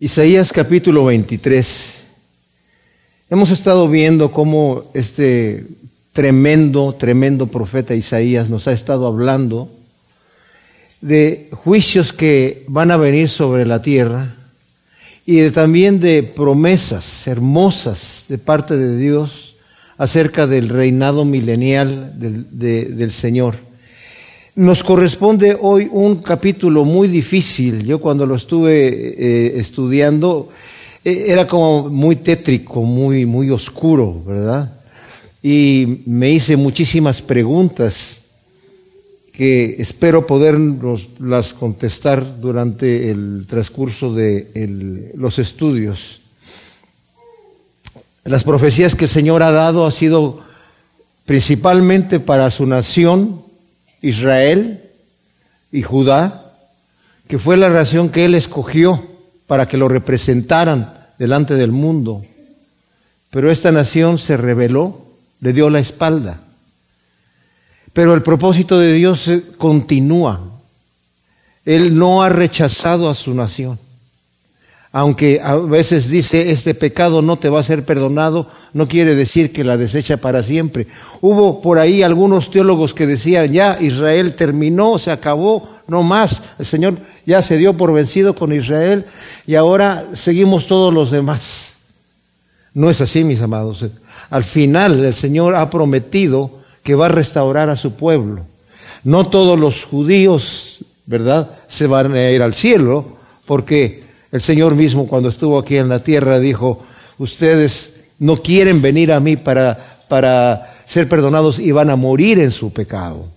Isaías capítulo 23. Hemos estado viendo cómo este tremendo, tremendo profeta Isaías nos ha estado hablando de juicios que van a venir sobre la tierra y también de promesas hermosas de parte de Dios acerca del reinado milenial del, del Señor. Nos corresponde hoy un capítulo muy difícil. Yo cuando lo estuve eh, estudiando eh, era como muy tétrico, muy, muy oscuro, ¿verdad? Y me hice muchísimas preguntas que espero poderlas contestar durante el transcurso de los estudios. Las profecías que el Señor ha dado ha sido principalmente para su nación, Israel y Judá, que fue la nación que él escogió para que lo representaran delante del mundo. Pero esta nación se rebeló, le dio la espalda. Pero el propósito de Dios continúa. Él no ha rechazado a su nación aunque a veces dice este pecado no te va a ser perdonado, no quiere decir que la desecha para siempre. Hubo por ahí algunos teólogos que decían, ya Israel terminó, se acabó, no más, el Señor ya se dio por vencido con Israel y ahora seguimos todos los demás. No es así, mis amados. Al final el Señor ha prometido que va a restaurar a su pueblo. No todos los judíos, ¿verdad?, se van a ir al cielo, porque el Señor mismo cuando estuvo aquí en la tierra dijo, ustedes no quieren venir a mí para, para ser perdonados y van a morir en su pecado.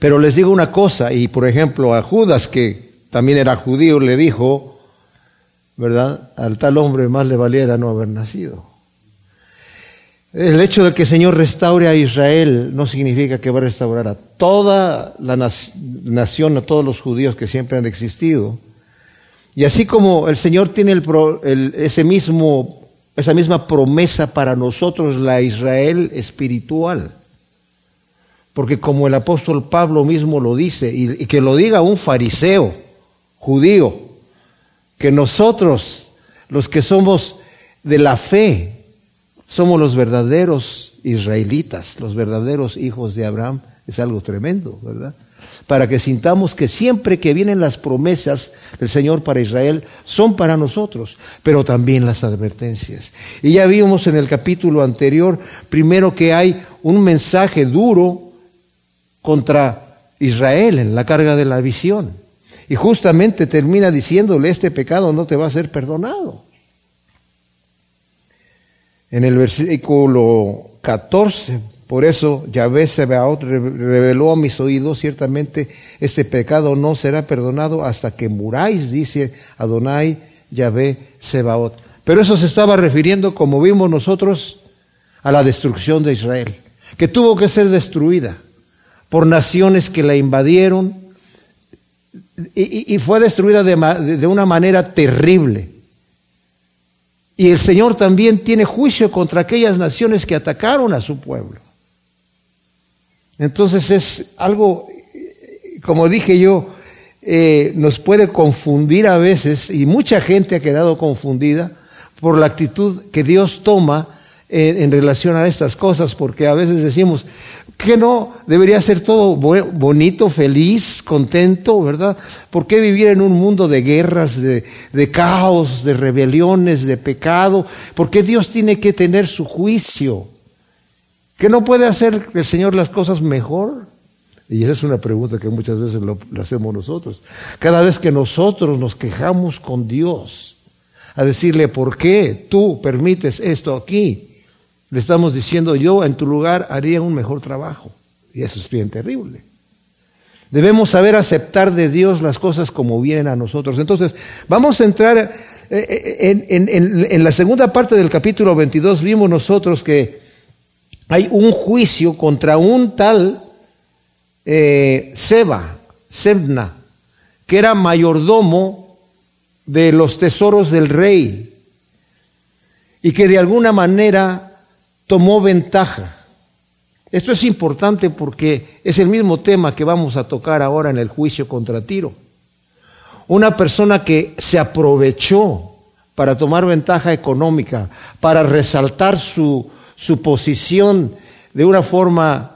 Pero les digo una cosa, y por ejemplo a Judas, que también era judío, le dijo, ¿verdad? Al tal hombre más le valiera no haber nacido. El hecho de que el Señor restaure a Israel no significa que va a restaurar a toda la nación, a todos los judíos que siempre han existido. Y así como el Señor tiene ese mismo, esa misma promesa para nosotros, la Israel espiritual, porque como el apóstol Pablo mismo lo dice, y que lo diga un fariseo judío, que nosotros, los que somos de la fe, somos los verdaderos israelitas, los verdaderos hijos de Abraham, es algo tremendo, ¿verdad? Para que sintamos que siempre que vienen las promesas del Señor para Israel son para nosotros, pero también las advertencias. Y ya vimos en el capítulo anterior, primero que hay un mensaje duro contra Israel en la carga de la visión. Y justamente termina diciéndole, este pecado no te va a ser perdonado. En el versículo 14 por eso Yahvé Sebaot reveló a mis oídos, ciertamente este pecado no será perdonado hasta que muráis, dice Adonai Yahvé Sebaot. Pero eso se estaba refiriendo, como vimos nosotros, a la destrucción de Israel, que tuvo que ser destruida por naciones que la invadieron y, fue destruida de una manera terrible. Y el Señor también tiene juicio contra aquellas naciones que atacaron a su pueblo. Entonces es algo, como dije yo, eh, nos puede confundir a veces y mucha gente ha quedado confundida por la actitud que Dios toma en, relación a estas cosas, porque a veces decimos que no, debería ser todo bonito, feliz, contento, ¿verdad? ¿Por qué vivir en un mundo de guerras, de, de caos, de rebeliones, de pecado? ¿Por qué Dios tiene que tener su juicio? ¿Que no puede hacer el Señor las cosas mejor? Y esa es una pregunta que muchas veces lo, hacemos nosotros. Cada vez que nosotros nos quejamos con Dios, a decirle, ¿por qué tú permites esto aquí? Le estamos diciendo, yo en tu lugar haría un mejor trabajo. Y eso es bien terrible. Debemos saber aceptar de Dios las cosas como vienen a nosotros. Entonces, vamos a entrar eh, eh, en, en la segunda parte del capítulo 22. Vimos nosotros que hay un juicio contra un tal eh, Seba, Sebna, que era mayordomo de los tesoros del rey y que de alguna manera tomó ventaja. Esto es importante porque es el mismo tema que vamos a tocar ahora en el juicio contra Tiro. una persona que se aprovechó para tomar ventaja económica, para resaltar su, su posición de una forma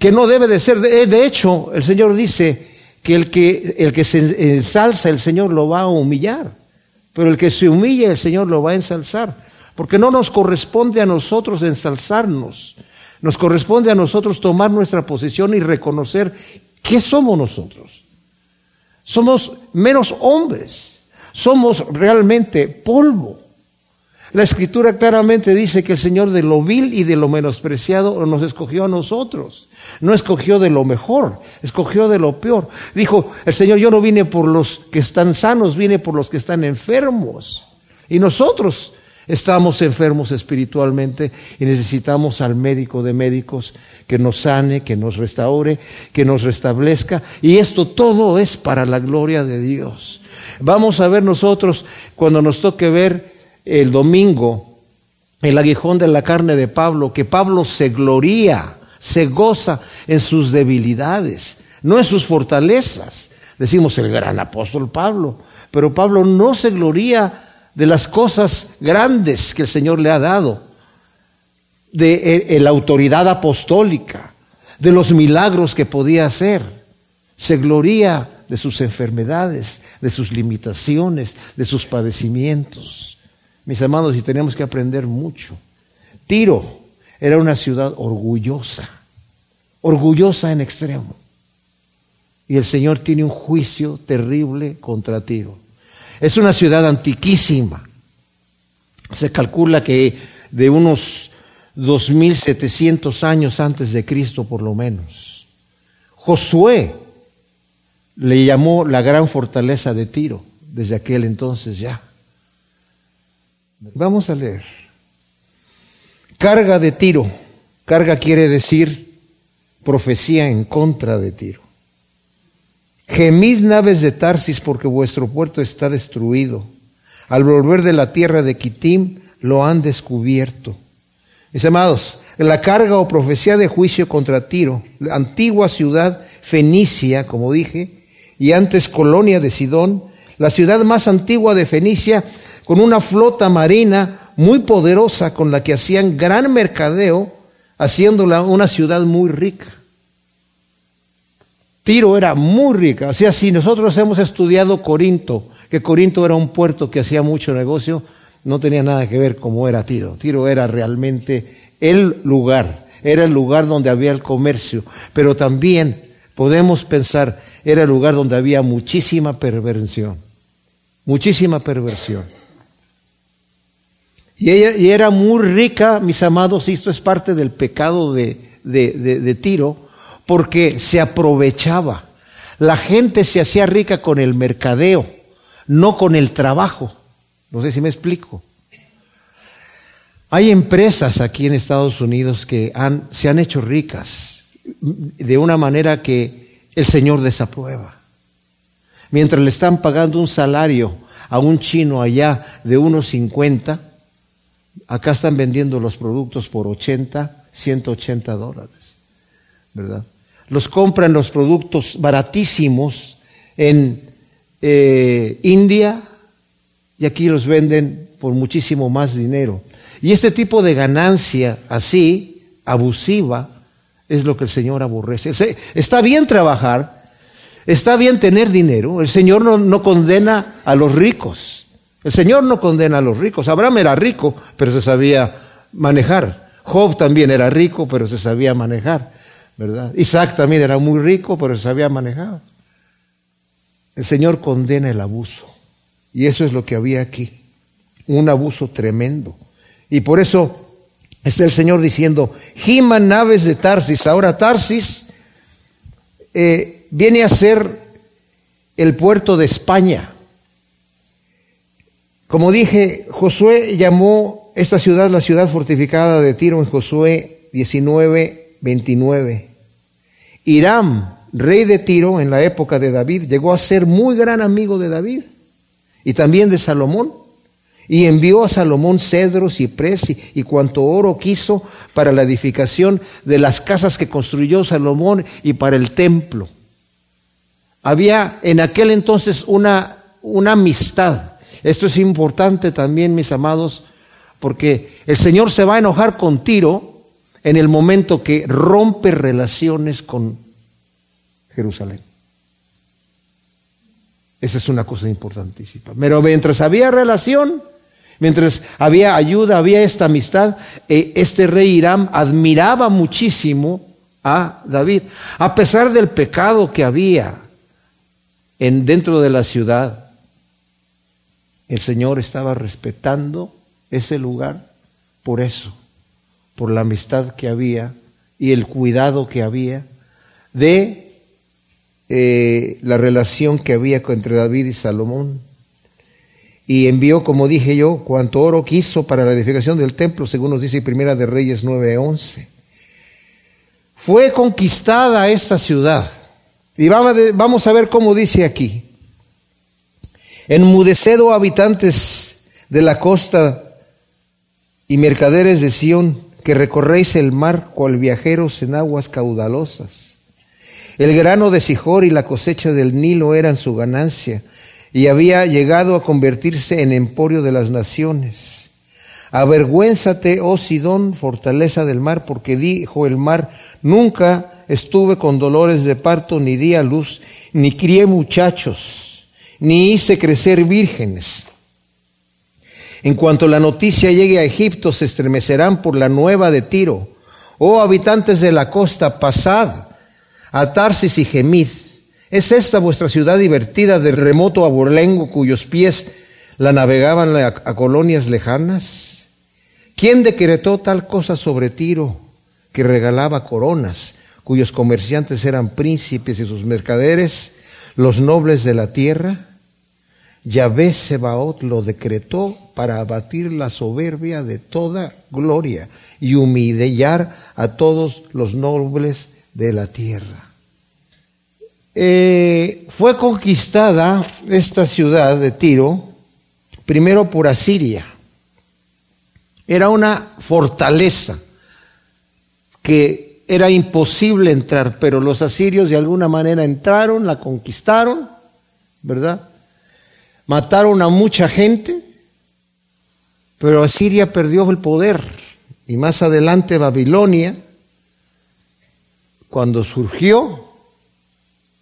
que no debe de ser. De, hecho, el Señor dice que el, que el que se ensalza, el Señor lo va a humillar, pero el que se humilla, el Señor lo va a ensalzar, porque no nos corresponde a nosotros ensalzarnos, nos corresponde a nosotros tomar nuestra posición y reconocer qué somos nosotros. Somos menos hombres, somos realmente polvo. La escritura claramente dice que el Señor de lo vil y de lo menospreciado nos escogió a nosotros. No escogió de lo mejor, escogió de lo peor. Dijo, el Señor, yo no vine por los que están sanos, vine por los que están enfermos. Y nosotros Estamos enfermos espiritualmente y necesitamos al médico de médicos que nos sane, que nos restaure, que nos restablezca. Y esto todo es para la gloria de Dios. Vamos a ver nosotros cuando nos toque ver el domingo el aguijón de la carne de Pablo, que Pablo se gloría, se goza en sus debilidades, no en sus fortalezas. Decimos el gran apóstol Pablo, pero Pablo no se gloría de las cosas grandes que el Señor le ha dado, de eh, la autoridad apostólica, de los milagros que podía hacer. Se gloría de sus enfermedades, de sus limitaciones, de sus padecimientos. Mis amados, y tenemos que aprender mucho. Tiro era una ciudad orgullosa, orgullosa en extremo. Y el Señor tiene un juicio terrible contra Tiro. Es una ciudad antiquísima. Se calcula que de unos 2700 años antes de Cristo por lo menos. Josué le llamó la gran fortaleza de Tiro desde aquel entonces ya. Vamos a leer. Carga de Tiro. Carga quiere decir profecía en contra de Tiro. Gemid naves de Tarsis porque vuestro puerto está destruido. Al volver de la tierra de Kitim lo han descubierto. Mis amados, la carga o profecía de juicio contra Tiro, la antigua ciudad fenicia, como dije, y antes colonia de Sidón, la ciudad más antigua de Fenicia, con una flota marina muy poderosa con la que hacían gran mercadeo, haciéndola una ciudad muy rica. Tiro era muy rica. O sea, si nosotros hemos estudiado Corinto, que Corinto era un puerto que hacía mucho negocio, no tenía nada que ver cómo era Tiro. Tiro era realmente el lugar, era el lugar donde había el comercio, pero también podemos pensar, era el lugar donde había muchísima perversión, muchísima perversión. Y, ella, y era muy rica, mis amados, y esto es parte del pecado de, de, de Tiro, porque se aprovechaba. La gente se hacía rica con el mercadeo, no con el trabajo. No sé si me explico. Hay empresas aquí en Estados Unidos que han, se han hecho ricas de una manera que el Señor desaprueba. Mientras le están pagando un salario a un chino allá de unos 50, acá están vendiendo los productos por 80, 180 dólares. ¿Verdad? los compran los productos baratísimos en eh, India y aquí los venden por muchísimo más dinero. Y este tipo de ganancia así, abusiva, es lo que el Señor aborrece. Está bien trabajar, está bien tener dinero, el Señor no, no condena a los ricos. El Señor no condena a los ricos. Abraham era rico, pero se sabía manejar. Job también era rico, pero se sabía manejar. ¿verdad? Isaac también era muy rico, pero sabía manejar. El Señor condena el abuso. Y eso es lo que había aquí. Un abuso tremendo. Y por eso está el Señor diciendo, giman naves de Tarsis. Ahora Tarsis eh, viene a ser el puerto de España. Como dije, Josué llamó esta ciudad la ciudad fortificada de Tiro en Josué 19, 29. Hiram, rey de Tiro en la época de David, llegó a ser muy gran amigo de David y también de Salomón. Y envió a Salomón cedros, y y, y cuanto oro quiso para la edificación de las casas que construyó Salomón y para el templo. había en aquel entonces una, una amistad. Esto es importante también, mis amados, porque el Señor se va a enojar con Tiro en el momento que rompe relaciones con Jerusalén. Esa es una cosa importantísima. Pero mientras había relación, mientras había ayuda, había esta amistad, eh, este rey Irán admiraba muchísimo a David, a pesar del pecado que había en, dentro de la ciudad. El Señor estaba respetando ese lugar por eso, por la amistad que había y el cuidado que había de eh, la relación que había entre David y Salomón. Y envió, como dije yo, cuanto oro quiso para la edificación del templo, según nos dice Primera de Reyes 9:11. Fue conquistada esta ciudad. Y vamos a ver cómo dice aquí. Enmudecedo habitantes de la costa y mercaderes de Sión, que recorréis el mar cual viajeros en aguas caudalosas. El grano de Sijor y la cosecha del Nilo eran su ganancia, y había llegado a convertirse en emporio de las naciones. Avergüénzate, oh Sidón, fortaleza del mar, porque dijo el mar, nunca estuve con dolores de parto, ni di a luz, ni crié muchachos, ni hice crecer vírgenes. En cuanto la noticia llegue a Egipto, se estremecerán por la nueva de Tiro. Oh habitantes de la costa, pasad a Tarsis y Gemid. ¿Es esta vuestra ciudad divertida de remoto aborlengo cuyos pies la navegaban a, a colonias lejanas? ¿Quién decretó tal cosa sobre Tiro que regalaba coronas, cuyos comerciantes eran príncipes y sus mercaderes, los nobles de la tierra? Yahvé Sebaot lo decretó para abatir la soberbia de toda gloria y humillar a todos los nobles de la tierra. Eh, fue conquistada esta ciudad de Tiro primero por Asiria. Era una fortaleza que era imposible entrar, pero los asirios de alguna manera entraron, la conquistaron, ¿verdad? Mataron a mucha gente, pero Asiria perdió el poder. Y más adelante Babilonia, cuando surgió,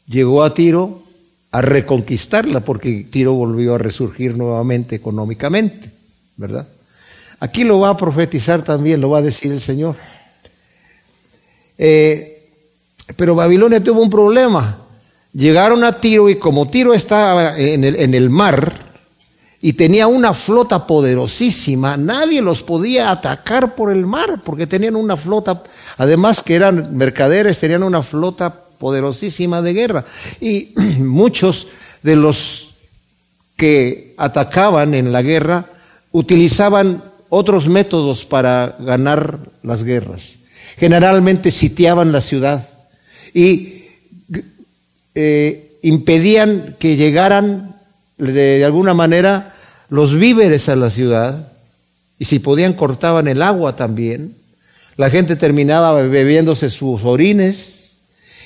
llegó a Tiro a reconquistarla porque Tiro volvió a resurgir nuevamente económicamente, ¿verdad? Aquí lo va a profetizar también, lo va a decir el Señor. Eh, pero Babilonia tuvo un problema. Llegaron a Tiro y como Tiro estaba en el, mar y tenía una flota poderosísima, nadie los podía atacar por el mar porque tenían una flota, además que eran mercaderes, tenían una flota poderosísima de guerra. Y muchos de los que atacaban en la guerra utilizaban otros métodos para ganar las guerras. Generalmente sitiaban la ciudad y eh, impedían que llegaran de alguna manera los víveres a la ciudad y si podían cortaban el agua también. La gente terminaba bebiéndose sus orines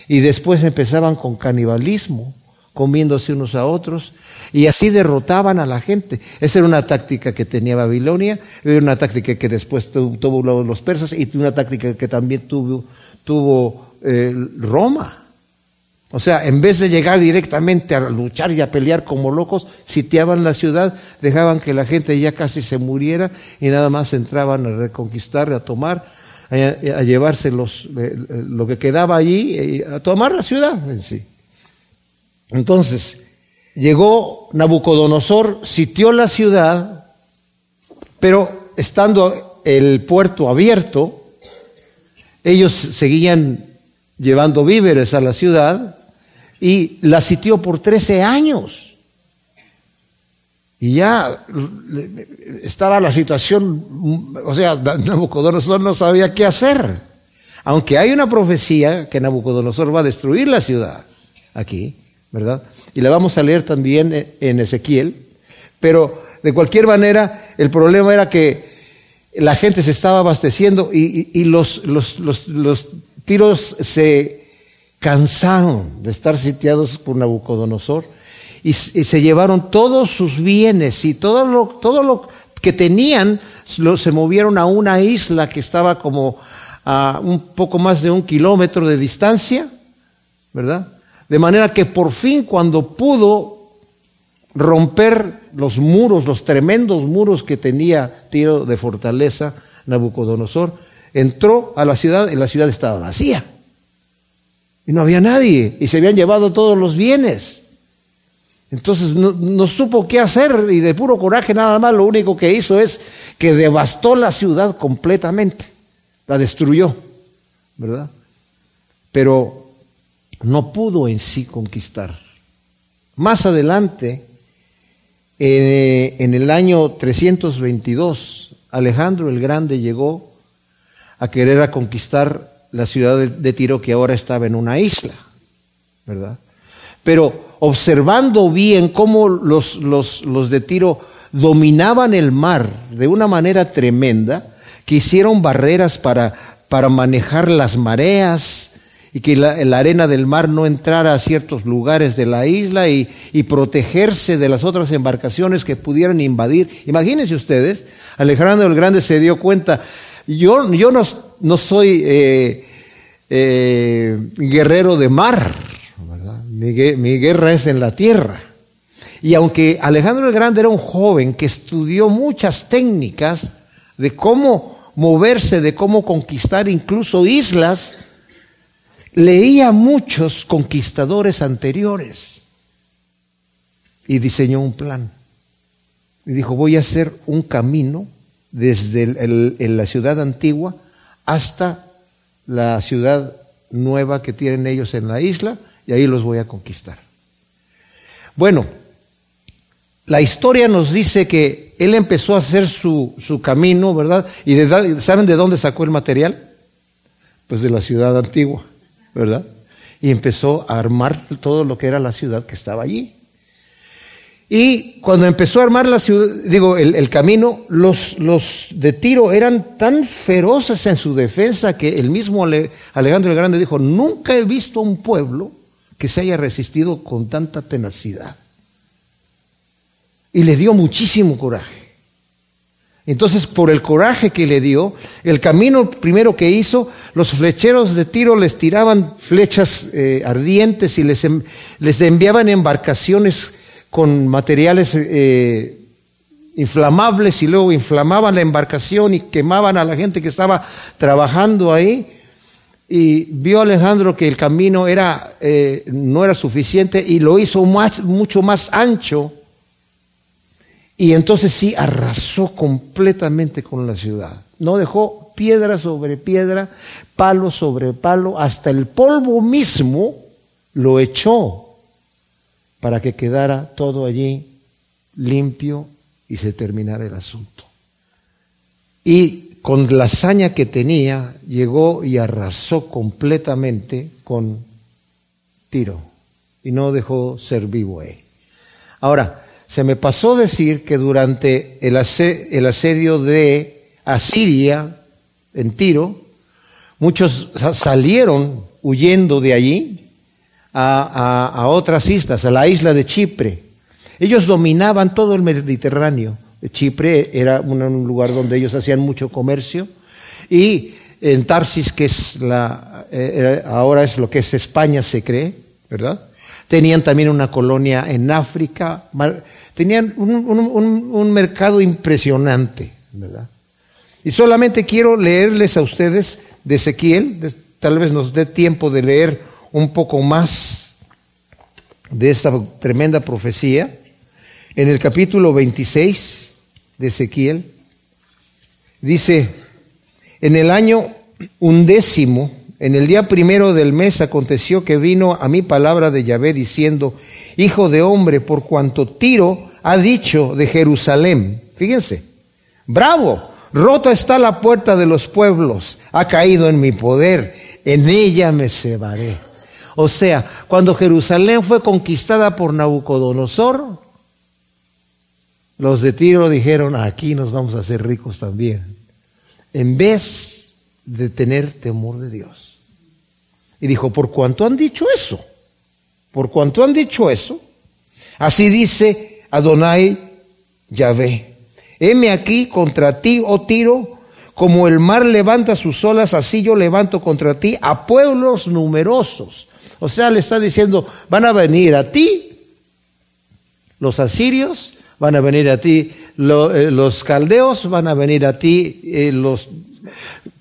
y después empezaban con canibalismo, comiéndose unos a otros, y así derrotaban a la gente. Esa era una táctica que tenía Babilonia, era una táctica que después tuvo los persas y una táctica que también tuvo, tuvo eh, Roma. O sea, en vez de llegar directamente a luchar y a pelear como locos, sitiaban la ciudad, dejaban que la gente ya casi se muriera y nada más entraban a reconquistar, a tomar a, llevarse los, lo que quedaba allí, a tomar la ciudad en sí. Entonces, llegó Nabucodonosor, sitió la ciudad, pero estando el puerto abierto, ellos seguían llevando víveres a la ciudad y la sitió por 13 años. Y ya estaba la situación, o sea, Nabucodonosor no sabía qué hacer. Aunque hay una profecía que Nabucodonosor va a destruir la ciudad, aquí, ¿verdad? Y la vamos a leer también en Ezequiel. Pero de cualquier manera, el problema era que la gente se estaba abasteciendo y, los, los, los, tiros se cansaron de estar sitiados por Nabucodonosor y, se llevaron todos sus bienes y todo lo, todo lo que tenían se movieron a una isla que estaba como a un poco más de un kilómetro de distancia, ¿verdad? De manera que por fin cuando pudo romper los muros, los tremendos muros que tenía Tiro de fortaleza, Nabucodonosor, entró a la ciudad y la ciudad estaba vacía. Y no había nadie y se habían llevado todos los bienes. Entonces no, supo qué hacer y de puro coraje nada más lo único que hizo es que devastó la ciudad completamente, la destruyó, ¿verdad? Pero no pudo en sí conquistar. Más adelante, eh, en el año 322, Alejandro el Grande llegó a querer a conquistar la ciudad de Tiro que ahora estaba en una isla, ¿verdad? Pero observando bien cómo los, los, de Tiro dominaban el mar de una manera tremenda, que hicieron barreras para, para manejar las mareas y que la, arena del mar no entrara a ciertos lugares de la isla y, protegerse de las otras embarcaciones que pudieran invadir. Imagínense ustedes, Alejandro el Grande se dio cuenta, yo, yo no, no soy eh, eh, guerrero de mar, mi, guerra es en la tierra. Y aunque Alejandro el Grande era un joven que estudió muchas técnicas de cómo moverse, de cómo conquistar incluso islas, leía muchos conquistadores anteriores y diseñó un plan. Y dijo, voy a hacer un camino desde la ciudad antigua hasta la ciudad nueva que tienen ellos en la isla y ahí los voy a conquistar. Bueno, la historia nos dice que él empezó a hacer su, camino, ¿verdad? ¿Y saben de dónde sacó el material? Pues de la ciudad antigua, ¿verdad? Y empezó a armar todo lo que era la ciudad que estaba allí. Y cuando empezó a armar la ciudad, digo, el, camino, los, los, de Tiro eran tan feroces en su defensa que el mismo Alejandro el Grande dijo, nunca he visto un pueblo que se haya resistido con tanta tenacidad. Y le dio muchísimo coraje. Entonces, por el coraje que le dio, el camino primero que hizo, los flecheros de tiro les tiraban flechas eh, ardientes y les, les, enviaban embarcaciones con materiales eh, inflamables y luego inflamaban la embarcación y quemaban a la gente que estaba trabajando ahí y vio Alejandro que el camino era, eh, no era suficiente y lo hizo mucho más ancho. Y entonces sí arrasó completamente con la ciudad. No dejó piedra sobre piedra, palo sobre palo, hasta el polvo mismo lo echó para que quedara todo allí limpio y se terminara el asunto. Y con la hazaña que tenía, llegó y arrasó completamente con Tiro y no dejó ser vivo ahí. Ahora, se me pasó decir que durante el, asedio de Asiria en Tiro, muchos salieron huyendo de allí a, otras islas, a la isla de Chipre. Ellos dominaban todo el Mediterráneo Chipre era un lugar donde ellos hacían mucho comercio y en Tarsis, que es la, eh, ahora es lo que es España, se cree, ¿verdad? Tenían también una colonia en África, tenían un, mercado impresionante, ¿verdad? Y solamente quiero leerles a ustedes de Ezequiel, tal vez nos dé tiempo de leer un poco más de esta tremenda profecía, en el capítulo 26 de Ezequiel, dice, en el año undécimo, en el día primero del mes aconteció que vino a mi palabra de Yahvé diciendo, Hijo de hombre, por cuanto Tiro ha dicho de Jerusalén, fíjense, bravo, rota está la puerta de los pueblos, ha caído en mi poder, en ella me cebaré. O sea, cuando Jerusalén fue conquistada por Nabucodonosor, los de Tiro dijeron, aquí nos vamos a hacer ricos también, en vez de tener temor de Dios. Y dijo, por cuanto han dicho eso, por cuanto han dicho eso, así dice Adonai Yahvé, heme aquí contra ti, oh Tiro, como el mar levanta sus olas, así yo levanto contra ti a pueblos numerosos. O sea, le está diciendo, van a venir a ti los asirios, van a venir a ti eh, los caldeos, van a venir a ti eh, los...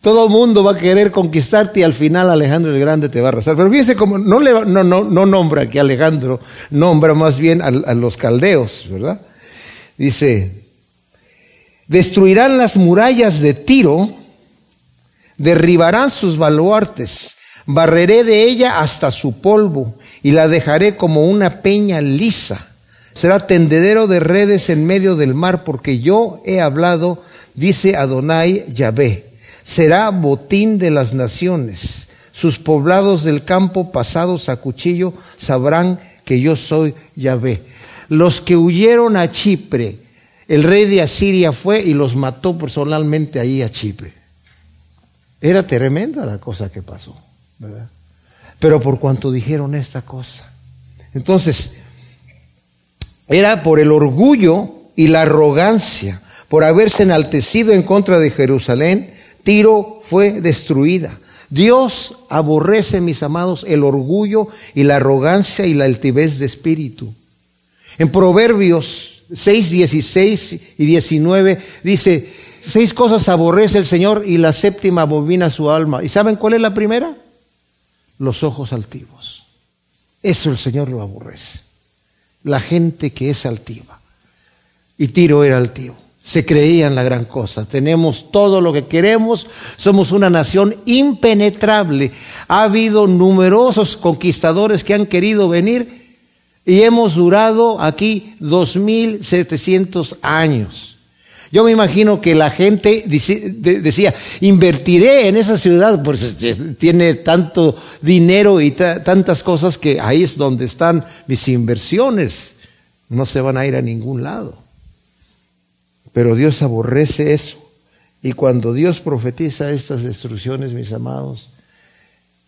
Todo el mundo va a querer conquistarte y al final Alejandro el Grande te va a arrasar. Pero fíjense como no, no, no, no nombra que Alejandro, nombra más bien a los caldeos, ¿verdad? Dice, destruirán las murallas de Tiro, derribarán sus baluartes, barreré de ella hasta su polvo y la dejaré como una peña lisa. Será tendedero de redes en medio del mar porque yo he hablado, dice Adonai Yahvé. Será botín de las naciones. Sus poblados del campo pasados a cuchillo sabrán que yo soy Yahvé. Los que huyeron a Chipre, el rey de Asiria fue y los mató personalmente ahí a Chipre. Era tremenda la cosa que pasó, Pero por cuanto dijeron esta cosa. Entonces, era por el orgullo y la arrogancia, por haberse enaltecido en contra de Jerusalén, Tiro fue destruida. Dios aborrece, mis amados, el orgullo y la arrogancia y la altivez de espíritu. En Proverbios 6, 16 y 19 dice, seis cosas aborrece el Señor y la séptima abomina su alma. ¿Y saben cuál es la primera? Los ojos altivos. Eso el Señor lo aborrece. La gente que es altiva. Y Tiro era altivo. Se creían la gran cosa. Tenemos todo lo que queremos. Somos una nación impenetrable. Ha habido numerosos conquistadores que han querido venir y hemos durado aquí 2.700 años. Yo me imagino que la gente decía, invertiré en esa ciudad, pues tiene tanto dinero y tantas cosas que ahí es donde están mis inversiones. No se van a ir a ningún lado. Pero Dios aborrece eso. Y cuando Dios profetiza estas destrucciones, mis amados,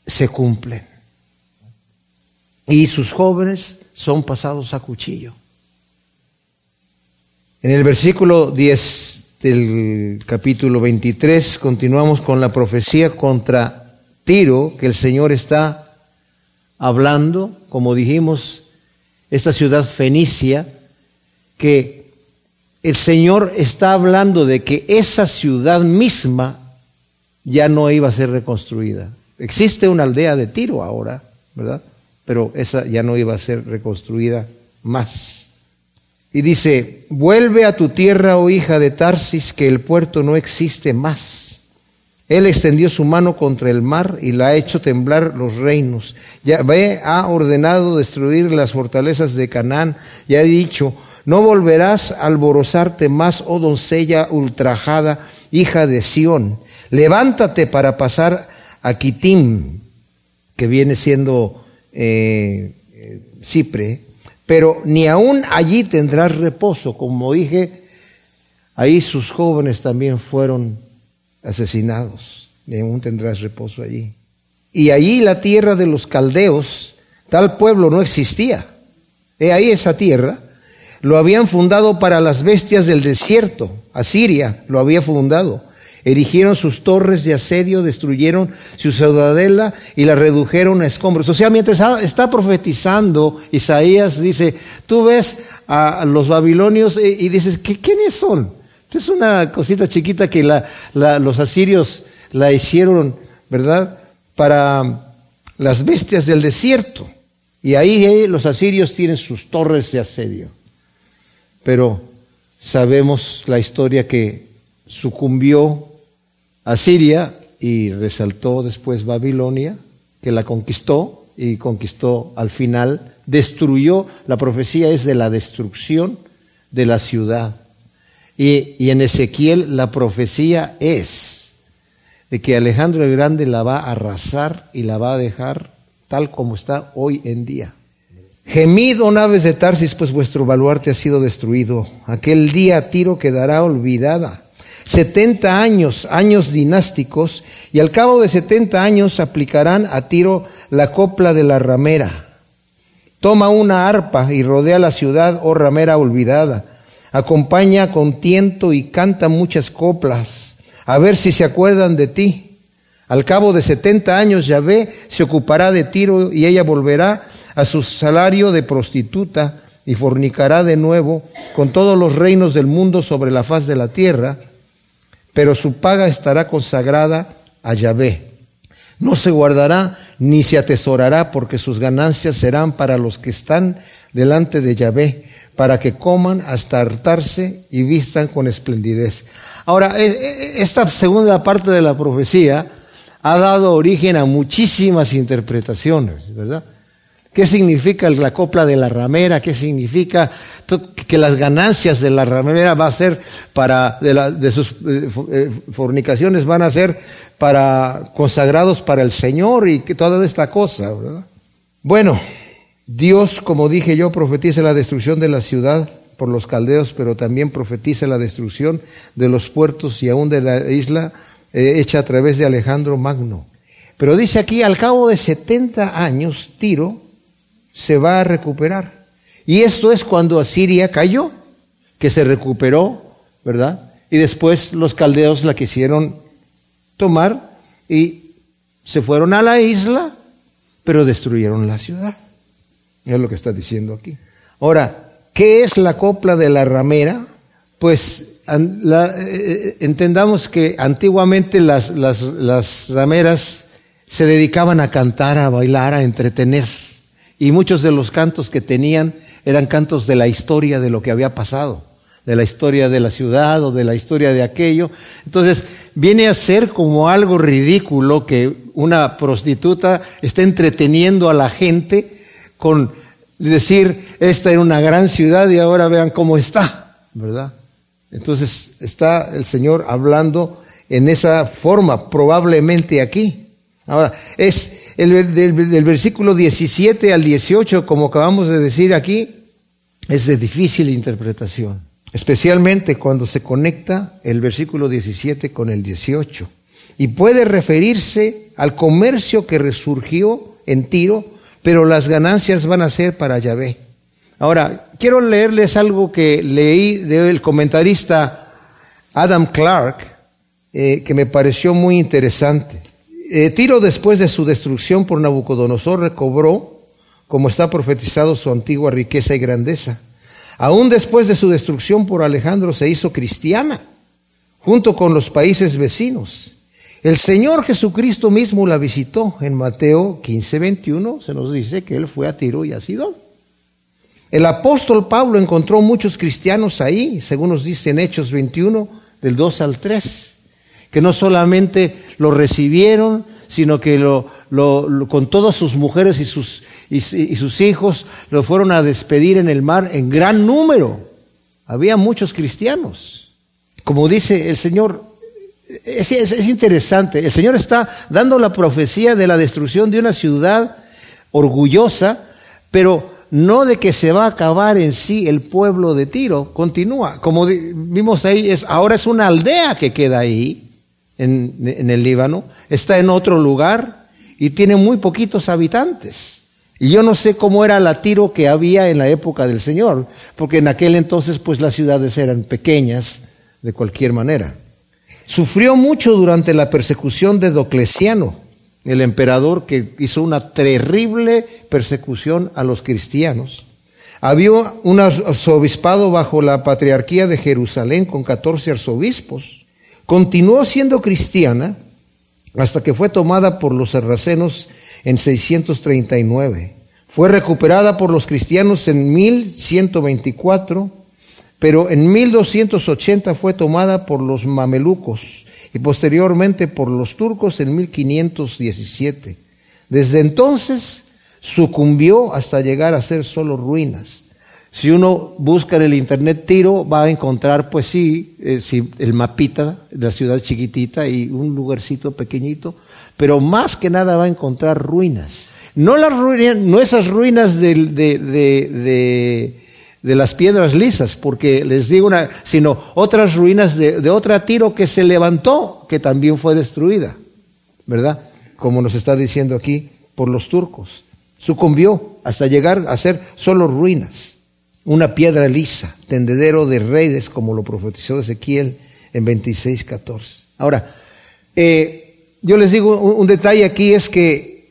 se cumplen. Y sus jóvenes son pasados a cuchillo. En el versículo 10 del capítulo 23 continuamos con la profecía contra Tiro, que el Señor está hablando, como dijimos, esta ciudad fenicia, que el Señor está hablando de que esa ciudad misma ya no iba a ser reconstruida. Existe una aldea de Tiro ahora, ¿verdad? Pero esa ya no iba a ser reconstruida más. Y dice, vuelve a tu tierra, oh hija de Tarsis, que el puerto no existe más. Él extendió su mano contra el mar y la ha hecho temblar los reinos. Yahvé ha ordenado destruir las fortalezas de Canaán y ha dicho, no volverás a alborozarte más, oh doncella ultrajada, hija de Sión. Levántate para pasar a Kitim, que viene siendo eh, Cipre, pero ni aún allí tendrás reposo. Como dije, ahí sus jóvenes también fueron asesinados, ni aún tendrás reposo allí. Y allí la tierra de los caldeos, tal pueblo no existía. He ahí esa tierra, lo habían fundado para las bestias del desierto. Asiria lo había fundado. Erigieron sus torres de asedio, destruyeron su ciudadela y la redujeron a escombros. O sea, mientras está profetizando, Isaías dice, tú ves a los babilonios y, dices, ¿quiénes son? Es una cosita chiquita que los asirios la hicieron, ¿verdad? Para las bestias del desierto. Y ahí eh, los asirios tienen sus torres de asedio. Pero sabemos la historia que sucumbió Asiria y resaltó después Babilonia, que la conquistó y conquistó al final, destruyó, la profecía es de la destrucción de la ciudad. Y, y en Ezequiel la profecía es de que Alejandro el Grande la va a arrasar y la va a dejar tal como está hoy en día. Gemid, oh naves de Tarsis, pues vuestro baluarte ha sido destruido. Aquel día Tiro quedará olvidada 70 años, años dinásticos, y al cabo de 70 años aplicarán a Tiro la copla de la ramera. Toma una arpa y rodea la ciudad, oh ramera olvidada. Acompaña con tiento y canta muchas coplas, a ver si se acuerdan de ti. Al cabo de setenta años Yahvé se ocupará de Tiro y ella volverá a su salario de prostituta y fornicará de nuevo con todos los reinos del mundo sobre la faz de la tierra, pero su paga estará consagrada a Yahvé. No se guardará ni se atesorará, porque sus ganancias serán para los que están delante de Yahvé, para que coman hasta hartarse y vistan con esplendidez. Ahora, e, e, esta segunda parte de la profecía ha dado origen a muchísimas interpretaciones, ¿verdad? ¿Qué significa la copla de la ramera? ¿Qué significa que las ganancias de la ramera va a ser para, de, sus eh, eh, fornicaciones van a ser para consagrados para el Señor y que toda esta cosa? Bueno, Dios, como dije yo, profetiza la destrucción de la ciudad por los caldeos, pero también profetiza la destrucción de los puertos y aún de la isla eh, hecha a través de Alejandro Magno. Pero dice aquí, al cabo de 70 años, Tiro, se va a recuperar. Y esto es cuando Asiria cayó, que se recuperó, ¿verdad? Y después los caldeos la quisieron tomar y se fueron a la isla, pero destruyeron la ciudad. Es lo que está diciendo aquí. Ahora, ¿qué es la copla de la ramera? Pues eh, eh, entendamos que antiguamente las, las, las rameras se dedicaban a cantar, a bailar, a entretener. Y muchos de los cantos que tenían eran cantos de la historia de lo que había pasado, de la historia de la ciudad o de la historia de aquello. Entonces, viene a ser como algo ridículo que una prostituta esté entreteniendo a la gente con decir, esta era una gran ciudad y ahora vean cómo está, ¿verdad? Entonces, está el Señor hablando en esa forma, probablemente aquí. Ahora, es el, del, versículo 17 al 18, como acabamos de decir aquí, es de difícil interpretación, especialmente cuando se conecta el versículo 17 con el 18. Y puede referirse al comercio que resurgió en Tiro, pero las ganancias van a ser para Yahvé. Ahora, quiero leerles algo que leí del comentarista Adam Clark, eh, que me pareció muy interesante. Eh, Tiro después de su destrucción por Nabucodonosor recobró, como está profetizado, su antigua riqueza y grandeza. Aún después de su destrucción por Alejandro se hizo cristiana, junto con los países vecinos. El Señor Jesucristo mismo la visitó. En Mateo 15, 21 se nos dice que él fue a Tiro y a Sidón. El apóstol Pablo encontró muchos cristianos ahí, según nos dice en Hechos 21, del 2 al 3 que no solamente lo recibieron, sino que lo, con todas sus mujeres y sus, y, sus hijos lo fueron a despedir en el mar en gran número. Había muchos cristianos. Como dice el Señor, es, es, interesante, el Señor está dando la profecía de la destrucción de una ciudad orgullosa, pero no de que se va a acabar en sí el pueblo de Tiro, continúa. Como vimos ahí, es, ahora es una aldea que queda ahí, en, el Líbano, está en otro lugar y tiene muy poquitos habitantes. Y yo no sé cómo era la tiro que había en la época del Señor, porque en aquel entonces pues las ciudades eran pequeñas de cualquier manera. Sufrió mucho durante la persecución de Docleciano, el emperador que hizo una terrible persecución a los cristianos. Había un arzobispado bajo la patriarquía de Jerusalén con 14 arzobispos. Continuó siendo cristiana hasta que fue tomada por los sarracenos en 639. Fue recuperada por los cristianos en 1124, pero en 1280 fue tomada por los mamelucos y posteriormente por los turcos en 1517. Desde entonces sucumbió hasta llegar a ser solo ruinas. Si uno busca en el internet tiro, va a encontrar, pues sí, eh, el mapita la ciudad chiquitita y un lugarcito pequeñito, pero más que nada va a encontrar ruinas. No las ruinas, no esas ruinas de, de, las piedras lisas, porque les digo una, sino otras ruinas de otra tiro que se levantó, que también fue destruida, ¿verdad? Como nos está diciendo aquí por los turcos. Sucumbió hasta llegar a ser solo ruinas, una piedra lisa, tendedero de reyes, como lo profetizó Ezequiel en 26.14. Ahora, eh, yo les digo un, detalle aquí es que,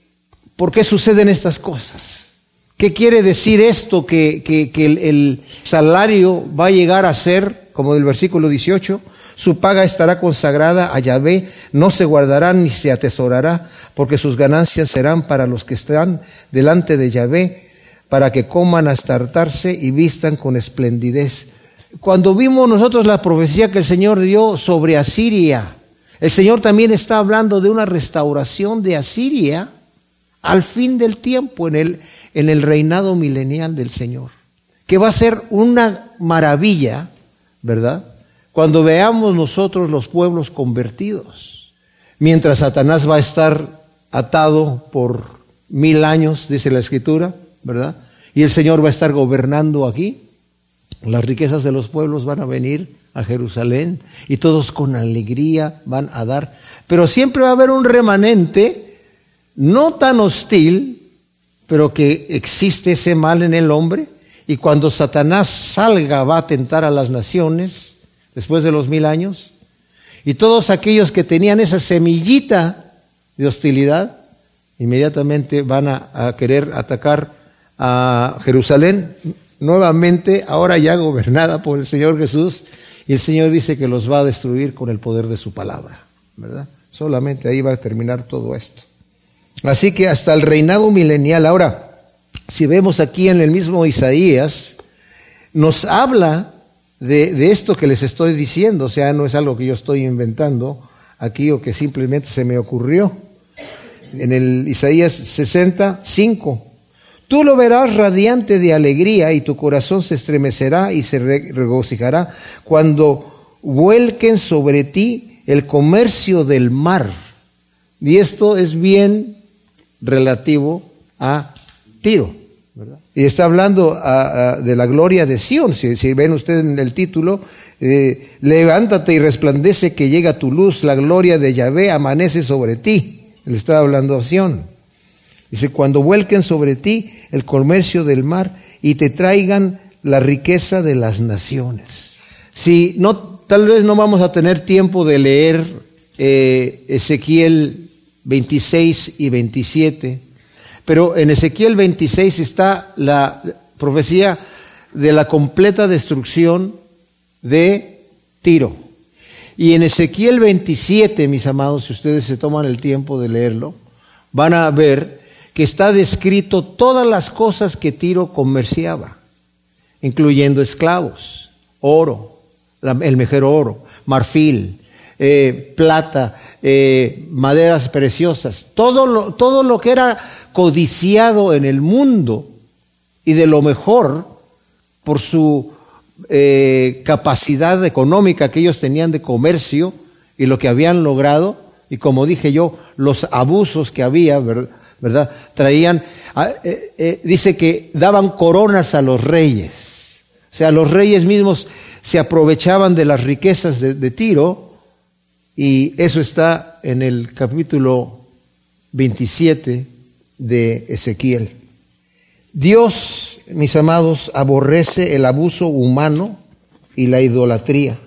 ¿por qué suceden estas cosas? ¿Qué quiere decir esto? Que, el, el, salario va a llegar a ser, como del versículo 18, su paga estará consagrada a Yahvé, no se guardará ni se atesorará, porque sus ganancias serán para los que están delante de Yahvé, para que coman hasta hartarse y vistan con esplendidez. Cuando vimos nosotros la profecía que el Señor dio sobre Asiria, el Señor también está hablando de una restauración de Asiria al fin del tiempo, en el, en el reinado milenial del Señor, que va a ser una maravilla, ¿verdad? cuando veamos nosotros los pueblos convertidos, mientras Satanás va a estar atado por mil años, dice la escritura, ¿verdad? Y el Señor va a estar gobernando aquí, las riquezas de los pueblos van a venir a Jerusalén y todos con alegría van a dar, pero siempre va a haber un remanente no tan hostil, pero que existe ese mal en el hombre, y cuando Satanás salga va a tentar a las naciones, después de los mil años. Y todos aquellos que tenían esa semillita de hostilidad, inmediatamente van a, querer atacar a Jerusalén, nuevamente, ahora ya gobernada por el Señor Jesús, y el Señor dice que los va a destruir con el poder de su palabra, ¿verdad? Solamente ahí va a terminar todo esto. Así que hasta el reinado milenial, ahora, si vemos aquí en el mismo Isaías, nos habla de, esto que les estoy diciendo, o sea, no es algo que yo estoy inventando aquí o que simplemente se me ocurrió. En el Isaías 65, tú lo verás radiante de alegría y tu corazón se estremecerá y se regocijará cuando vuelquen sobre ti el comercio del mar. Y esto es bien relativo a Tiro. Y está hablando de la gloria de Sión. Si, ven ustedes en el título, eh, levántate y resplandece que llega tu luz, la gloria de Yahvé amanece sobre ti. Él está hablando a Sión. Dice, cuando vuelquen sobre ti el comercio del mar y te traigan la riqueza de las naciones. Si no, tal vez no vamos a tener tiempo de leer eh, Ezequiel 26 y 27 pero en Ezequiel 26 está la profecía de la completa destrucción de Tiro. Y en Ezequiel 27, mis amados, si ustedes se toman el tiempo de leerlo, van a ver que está descrito todas las cosas que Tiro comerciaba, incluyendo esclavos, oro, el mejor oro, marfil, eh, plata, eh, maderas preciosas, todo todo lo que era codiciado en el mundo y de lo mejor por su eh, capacidad económica que ellos tenían de comercio y lo que habían logrado, y como dije yo, los abusos que había, ¿verdad? Traían, ah, eh, eh, dice que daban coronas a los reyes. O sea, los reyes mismos se aprovechaban de las riquezas de Tiro, y eso está en el capítulo 27 de Ezequiel. Dios, mis amados, aborrece el abuso humano y la idolatría.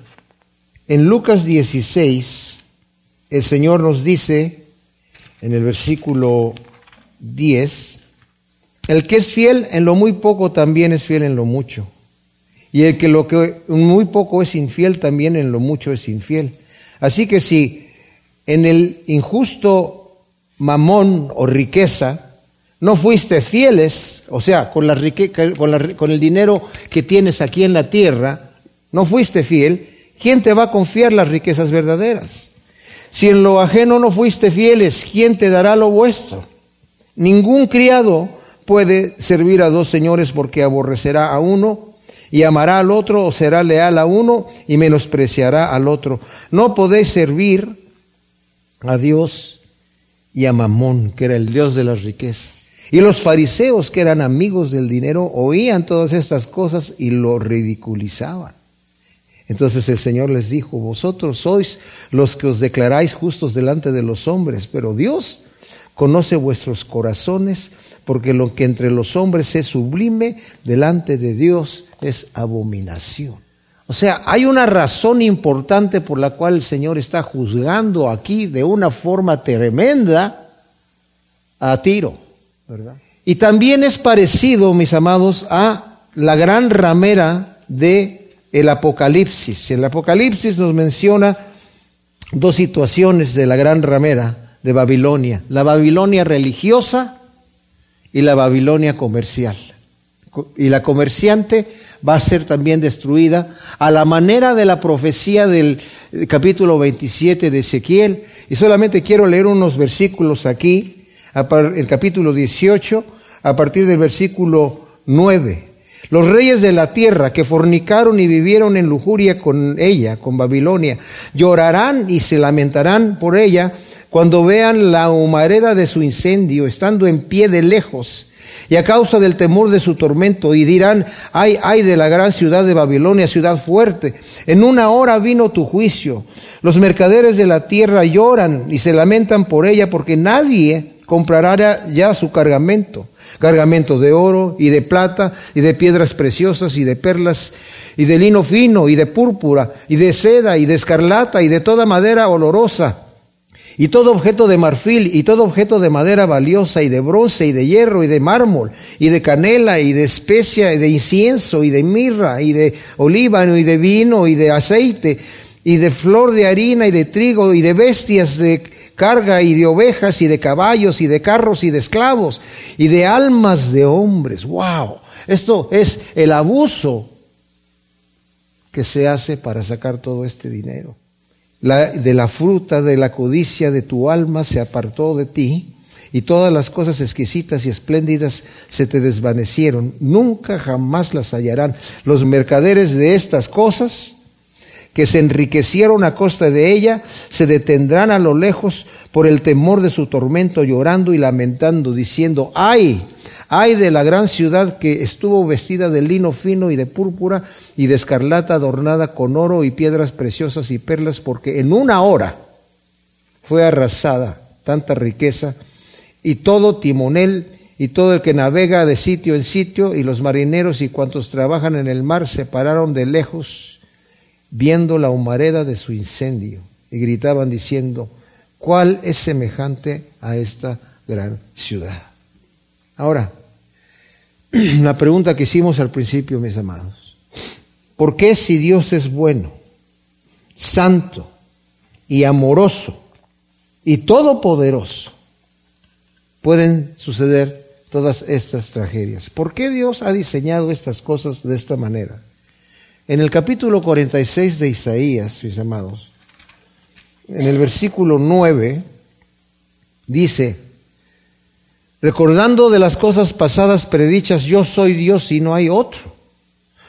En Lucas 16, el Señor nos dice, en el versículo 10, el que es fiel en lo muy poco también es fiel en lo mucho. Y el que lo que muy poco es infiel también en lo mucho es infiel. Así que si en el injusto mamón o riqueza, no fuiste fieles, o sea, con, la con, con el dinero que tienes aquí en la tierra, no fuiste fiel, ¿quién te va a confiar las riquezas verdaderas? Si en lo ajeno no fuiste fieles, ¿quién te dará lo vuestro? Ningún criado puede servir a dos señores porque aborrecerá a uno y amará al otro o será leal a uno y menospreciará al otro. No podéis servir a Dios y a Mamón, que era el Dios de las riquezas. Y los fariseos, que eran amigos del dinero, oían todas estas cosas y lo ridiculizaban. Entonces el Señor les dijo, vosotros sois los que os declaráis justos delante de los hombres, pero Dios conoce vuestros corazones, porque lo que entre los hombres es sublime, delante de Dios es abominación. O sea, hay una razón importante por la cual el Señor está juzgando aquí de una forma tremenda a Tiro. Y también es parecido, mis amados, a la gran ramera de el Apocalipsis. El Apocalipsis nos menciona dos situaciones de la gran ramera de Babilonia, la Babilonia religiosa y la Babilonia comercial. Y la comerciante va a ser también destruida a la manera de la profecía del capítulo 27 de Ezequiel. Y solamente quiero leer unos versículos aquí, el capítulo 18, a partir del versículo 9. Los reyes de la tierra que fornicaron y vivieron en lujuria con ella, con Babilonia, llorarán y se lamentarán por ella cuando vean la humareda de su incendio, estando en pie de lejos y a causa del temor de su tormento, y dirán, ay, ay de la gran ciudad de Babilonia, ciudad fuerte, en una hora vino tu juicio. Los mercaderes de la tierra lloran y se lamentan por ella, porque nadie comprará ya su cargamento, cargamento de oro y de plata y de piedras preciosas y de perlas y de lino fino y de púrpura y de seda y de escarlata y de toda madera olorosa y todo objeto de marfil y todo objeto de madera valiosa y de bronce y de hierro y de mármol y de canela y de especia y de incienso y de mirra y de olíbano y de vino y de aceite y de flor de harina y de trigo y de bestias de carga y de ovejas y de caballos y de carros y de esclavos y de almas de hombres. ¡Wow! Esto es el abuso que se hace para sacar todo este dinero de la fruta de la codicia de tu alma se apartó de ti, y todas las cosas exquisitas y espléndidas se te desvanecieron, nunca jamás las hallarán. Los mercaderes de estas cosas, que se enriquecieron a costa de ella, se detendrán a lo lejos por el temor de su tormento, llorando y lamentando, diciendo, ay, ay de la gran ciudad que estuvo vestida de lino fino y de púrpura y de escarlata adornada con oro y piedras preciosas y perlas, porque en una hora fue arrasada tanta riqueza y todo timonel y todo el que navega de sitio en sitio y los marineros y cuantos trabajan en el mar se pararon de lejos viendo la humareda de su incendio y gritaban diciendo, ¿cuál es semejante a esta gran ciudad? Ahora, la pregunta que hicimos al principio, mis amados. ¿Por qué si Dios es bueno, santo y amoroso y todopoderoso, pueden suceder todas estas tragedias? ¿Por qué Dios ha diseñado estas cosas de esta manera? En el capítulo 46 de Isaías, mis amados, en el versículo 9, dice, recordando de las cosas pasadas predichas, yo soy Dios y no hay otro.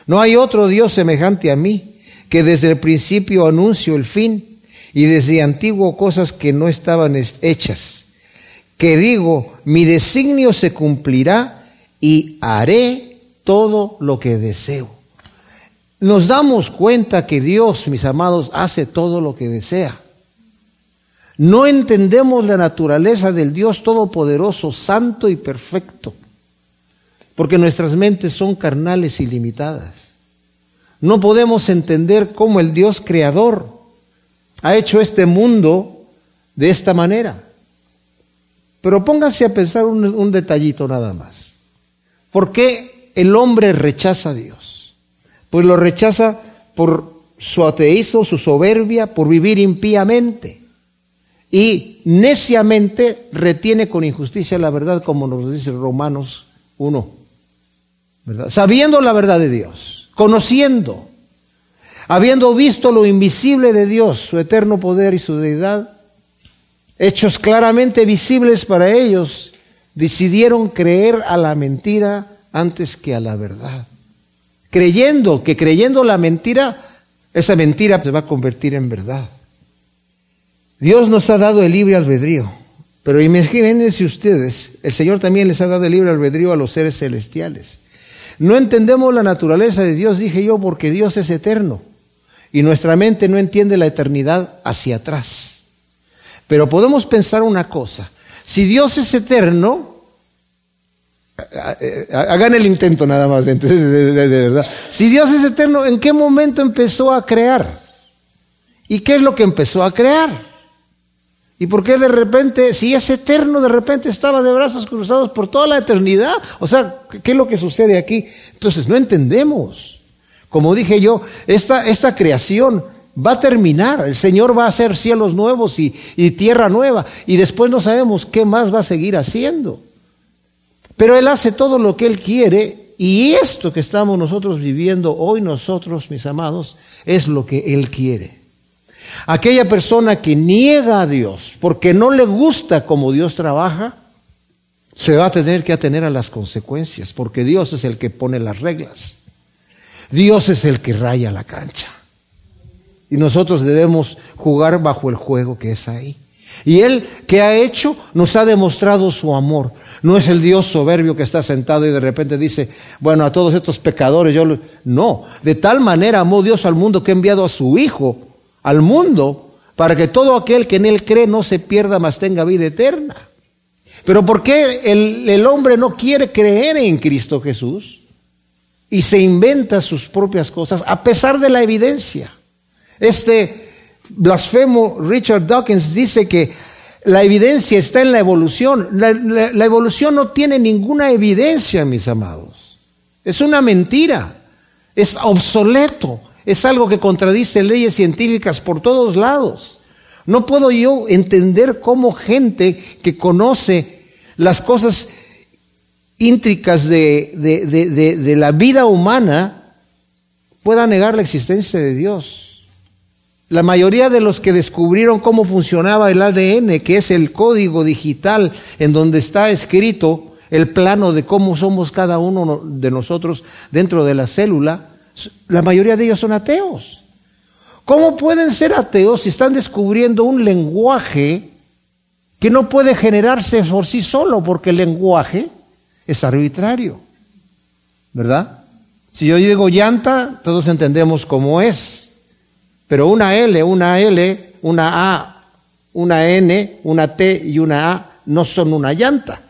No hay otro Dios semejante a mí, que desde el principio anuncio el fin y desde antiguo cosas que no estaban hechas. Que digo, mi designio se cumplirá y haré todo lo que deseo. Nos damos cuenta que Dios, mis amados, hace todo lo que desea. No entendemos la naturaleza del Dios Todopoderoso, Santo y Perfecto, porque nuestras mentes son carnales y limitadas. No podemos entender cómo el Dios Creador ha hecho este mundo de esta manera. Pero pónganse a pensar un, un detallito nada más. ¿Por qué el hombre rechaza a Dios? Pues lo rechaza por su ateísmo, su soberbia, por vivir impíamente y neciamente retiene con injusticia la verdad, como nos dice Romanos 1. ¿verdad? Sabiendo la verdad de Dios, conociendo, habiendo visto lo invisible de Dios, su eterno poder y su deidad, hechos claramente visibles para ellos, decidieron creer a la mentira antes que a la verdad. Creyendo que creyendo la mentira, esa mentira se va a convertir en verdad. Dios nos ha dado el libre albedrío, pero imagínense ustedes, el Señor también les ha dado el libre albedrío a los seres celestiales. No entendemos la naturaleza de Dios, dije yo, porque Dios es eterno y nuestra mente no entiende la eternidad hacia atrás. Pero podemos pensar una cosa, Si Dios es eterno, hagan el intento nada más, de, verdad. Si Dios es eterno, ¿en qué momento empezó a crear? ¿Y qué es lo que empezó a crear? ¿Y por qué de repente, si es eterno, de repente estaba de brazos cruzados por toda la eternidad? O sea, ¿qué es lo que sucede aquí? Entonces, no entendemos. Como dije yo, esta, esta creación va a terminar. El Señor va a hacer cielos nuevos y, y tierra nueva. Y después no sabemos qué más va a seguir haciendo. Pero Él hace todo lo que Él quiere y esto que estamos nosotros viviendo hoy nosotros, mis amados, es lo que Él quiere. Aquella persona que niega a Dios porque no le gusta como Dios trabaja, se va a tener que atener a las consecuencias, porque Dios es el que pone las reglas. Dios es el que raya la cancha. Y nosotros debemos jugar bajo el juego que es ahí. Y Él que ha hecho nos ha demostrado su amor. No es el Dios soberbio que está sentado y de repente dice, bueno, a todos estos pecadores yo... No, de tal manera amó Dios al mundo que ha enviado a su Hijo al mundo para que todo aquel que en él cree no se pierda, mas tenga vida eterna. Pero ¿por qué el, hombre no quiere creer en Cristo Jesús? Y se inventa sus propias cosas a pesar de la evidencia. Este blasfemo Richard Dawkins dice que la evidencia está en la evolución. La, evolución no tiene ninguna evidencia, mis amados. Es una mentira. Es obsoleto. Es algo que contradice leyes científicas por todos lados. No puedo yo entender cómo gente que conoce las cosas íntricas de, de, la vida humana pueda negar la existencia de Dios. La mayoría de los que descubrieron cómo funcionaba el ADN, que es el código digital en donde está escrito el plano de cómo somos cada uno de nosotros dentro de la célula, la mayoría de ellos son ateos. ¿Cómo pueden ser ateos si están descubriendo un lenguaje que no puede generarse por sí solo? Porque el lenguaje es arbitrario. ¿Verdad? Si yo digo llanta, todos entendemos cómo es. Pero una L, una L, una A, una N, una T y una A no son una llanta.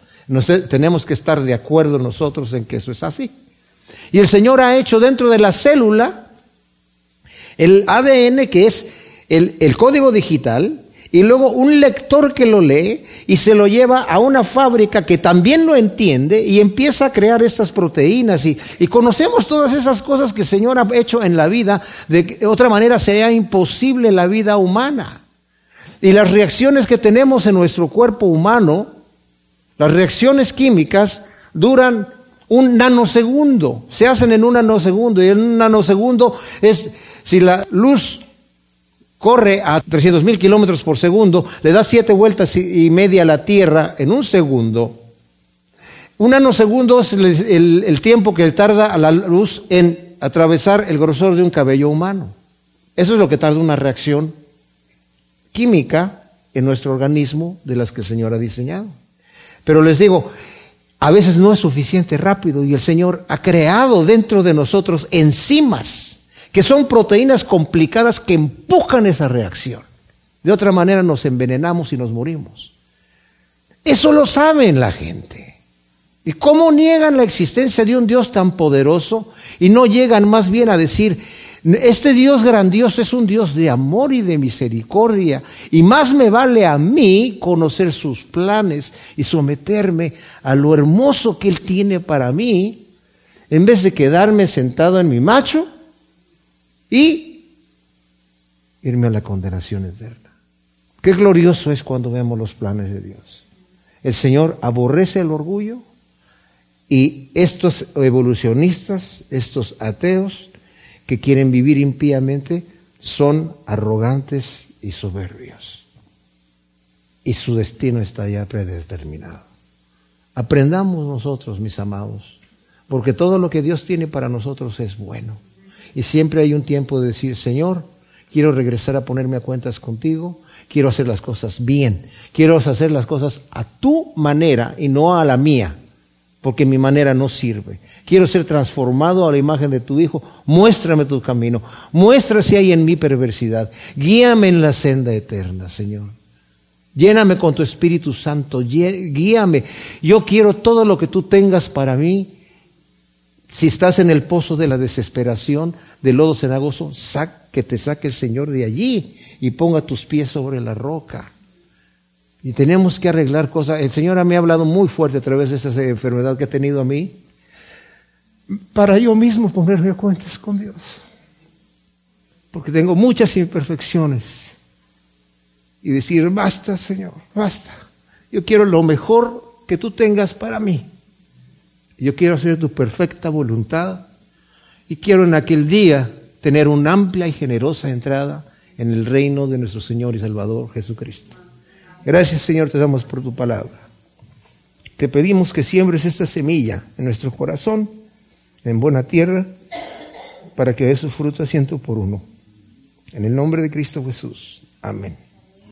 tenemos que estar de acuerdo nosotros en que eso es así. Y el Señor ha hecho dentro de la célula el ADN, que es el, el, código digital, y luego un lector que lo lee y se lo lleva a una fábrica que también lo entiende y empieza a crear estas proteínas. Y, y conocemos todas esas cosas que el Señor ha hecho en la vida, de otra manera sería imposible la vida humana. Y las reacciones que tenemos en nuestro cuerpo humano, las reacciones químicas, duran un nanosegundo. Se hacen en un nanosegundo y en un nanosegundo es, si la luz corre a 300 mil kilómetros por segundo, le da siete vueltas y media a la Tierra en un segundo. Un nanosegundo es el, el tiempo que tarda a la luz en atravesar el grosor de un cabello humano. Eso es lo que tarda una reacción química en nuestro organismo de las que el Señor ha diseñado. Pero les digo, a veces no es suficiente rápido y el Señor ha creado dentro de nosotros enzimas que son proteínas complicadas que empujan esa reacción. De otra manera nos envenenamos y nos morimos. Eso lo saben la gente. ¿Y cómo niegan la existencia de un Dios tan poderoso y no llegan más bien a decir, este Dios grandioso es un Dios de amor y de misericordia. Y más me vale a mí conocer sus planes y someterme a lo hermoso que Él tiene para mí, en vez de quedarme sentado en mi macho y irme a la condenación eterna. Qué glorioso es cuando vemos los planes de Dios. El Señor aborrece el orgullo y estos evolucionistas, estos ateos, que quieren vivir impíamente son arrogantes y soberbios. Y su destino está ya predeterminado. Aprendamos nosotros, mis amados, porque todo lo que Dios tiene para nosotros es bueno. Y siempre hay un tiempo de decir, Señor, quiero regresar a ponerme a cuentas contigo, quiero hacer las cosas bien, quiero hacer las cosas a tu manera y no a la mía, porque mi manera no sirve. Quiero ser transformado a la imagen de tu Hijo. Muéstrame tu camino. Muestra si hay en mí perversidad. Guíame en la senda eterna, Señor. Lléname con tu Espíritu Santo, guíame. Yo quiero todo lo que tú tengas para mí. Si estás en el pozo de la desesperación, del lodo cenagoso, que te saque el Señor de allí y ponga tus pies sobre la roca. Y tenemos que arreglar cosas. El Señor me ha hablado muy fuerte a través de esa enfermedad que ha tenido a mí, para yo mismo ponerme a cuentas con Dios. Porque tengo muchas imperfecciones. Y decir, basta, Señor, basta. Yo quiero lo mejor que tú tengas para mí. Yo quiero hacer tu perfecta voluntad. Y quiero en aquel día tener una amplia y generosa entrada en el reino de nuestro Señor y Salvador Jesucristo. Gracias Señor te damos por tu palabra. Te pedimos que siembres esta semilla en nuestro corazón, en buena tierra, para que dé su fruto a ciento por uno. En el nombre de Cristo Jesús. Amén.